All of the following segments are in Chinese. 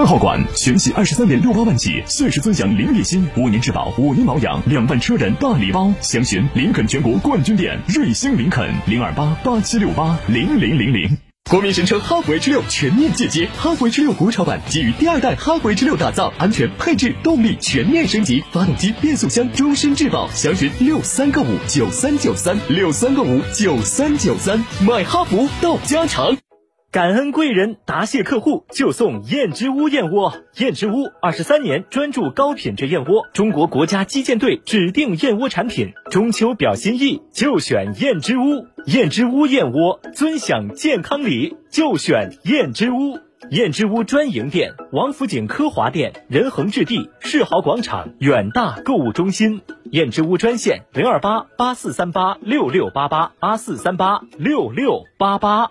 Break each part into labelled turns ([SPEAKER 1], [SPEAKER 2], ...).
[SPEAKER 1] 三号馆全系二十三点六八万起，限时尊享零利息，五年质保，五年保养，两万车人大礼包。详询林肯全国冠军店瑞星林肯零二八八七六八零零零零。国民神车哈弗 H 六全面进阶，哈弗 H 六国潮版基于第二代哈弗 H 六打造，安全配置动力全面升级，发动机变速箱终身质保。详询六三个五九三九三六三个五九三九三，买哈弗到家常。
[SPEAKER 2] 感恩贵人，答谢客户，就送燕之屋燕窝。燕之屋二十三年专注高品质燕窝，中国国家击剑队指定燕窝产品。中秋表心意，就选燕之屋。燕之屋燕窝，尊享健康礼，就选燕之屋。燕之屋专营店：王府井科华店、仁恒置地、世豪广场、远大购物中心。燕之屋专线：零二八八四三八六六八八八四三八六六八八。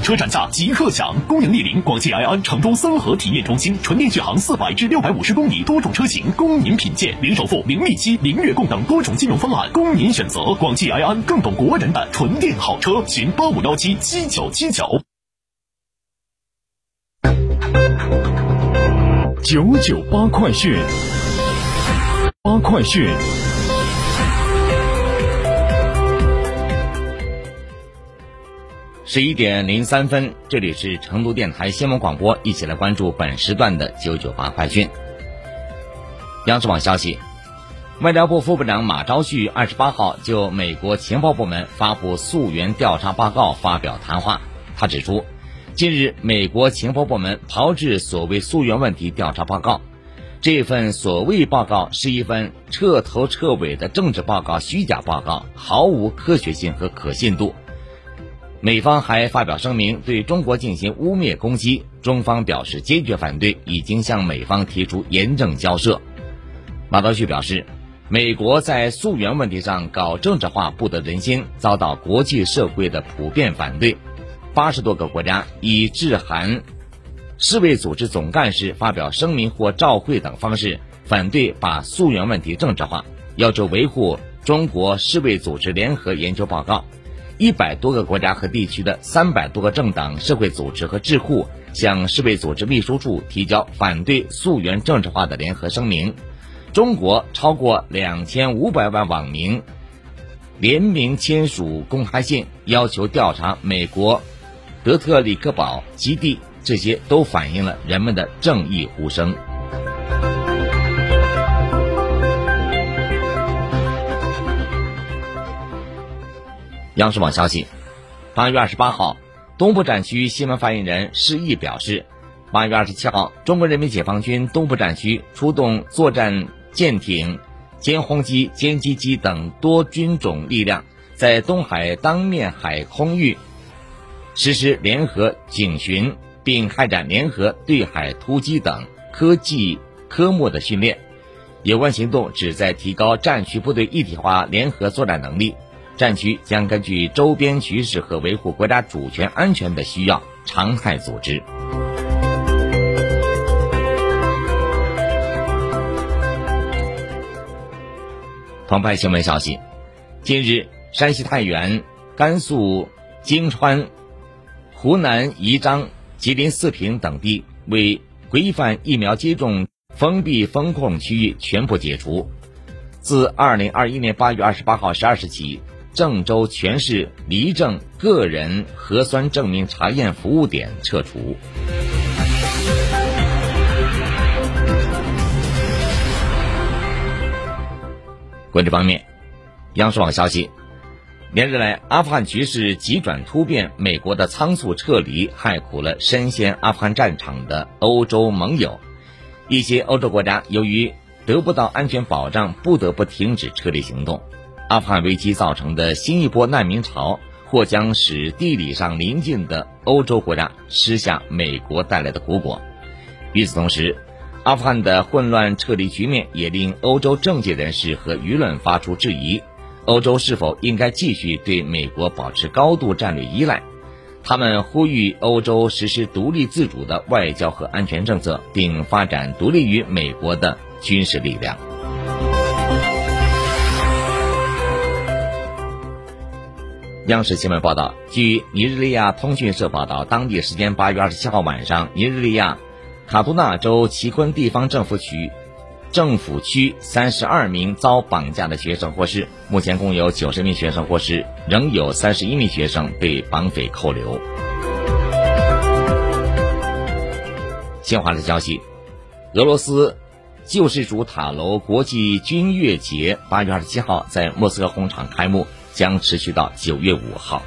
[SPEAKER 1] 车展价即刻享！恭迎莅临广汽埃安成都三合体验中心，纯电续航四百至六百五十公里，多种车型供您品鉴，零首付、零利息、零月供等多种金融方案供您选择。广汽埃安更懂国人的纯电好车，寻八五幺七七九七九。九九八快讯，八快讯。
[SPEAKER 3] 十一点零三分，这里是成都电台新闻广播，一起来关注本时段的九九八快讯。央视网消息，外交部副部长马朝旭二十八号就美国情报部门发布溯源调查报告发表谈话。他指出，近日美国情报部门炮制所谓溯源问题调查报告，这份所谓报告是一份彻头彻尾的政治报告、虚假报告，毫无科学性和可信度。美方还发表声明，对中国进行污蔑攻击，中方表示坚决反对，已经向美方提出严正交涉。马朝旭表示，美国在溯源问题上搞政治化，不得人心，遭到国际社会的普遍反对。八十多个国家以致函世卫组织总干事、发表声明或照会等方式反对把溯源问题政治化，要求维护中国世卫组织联合研究报告。一百多个国家和地区的三百多个政党、社会组织和智库向世卫组织秘书处提交反对溯源政治化的联合声明。中国超过两千五百万网民联名签署公开信，要求调查美国德特里克堡基地，这些都反映了人们的正义呼声。央视网消息，八月二十八号，东部战区新闻发言人施毅表示，八月二十七号，中国人民解放军东部战区出动作战舰艇、歼轰机、歼击机等多军种力量，在东海当面海空域实施联合警巡，并开展联合对海突击等科技科目的训练。有关行动旨在提高战区部队一体化联合作战能力。战区将根据周边局势和维护国家主权安全的需要，常态组织。澎湃新闻消息，近日，山西太原、甘肃泾川、湖南宜章、吉林四平等地为规范疫苗接种，封闭封控区域全部解除。自二零二一年八月二十八号十二时起。郑州全市离郑个人核酸证明查验服务点撤除。国际方面，央视网消息，连日来阿富汗局势急转突变，美国的仓促撤离害苦了身陷阿富汗战场的欧洲盟友，一些欧洲国家由于得不到安全保障，不得不停止撤离行动。阿富汗危机造成的新一波难民潮，或将使地理上邻近的欧洲国家吃下美国带来的苦果。与此同时，阿富汗的混乱撤离局面也令欧洲政界人士和舆论发出质疑：欧洲是否应该继续对美国保持高度战略依赖？他们呼吁欧洲实施独立自主的外交和安全政策，并发展独立于美国的军事力量。央视新闻报道，据尼日利亚通讯社报道，当地时间八月二十七号晚上，尼日利亚卡杜纳州奇坤地方政府区政府区三十二名遭绑架的学生获释，目前共有九十名学生获释，仍有三十一名学生被绑匪扣留。新华社消息，俄罗斯救世主塔楼国际军乐节八月二十七号在莫斯科红场开幕。将持续到九月五号。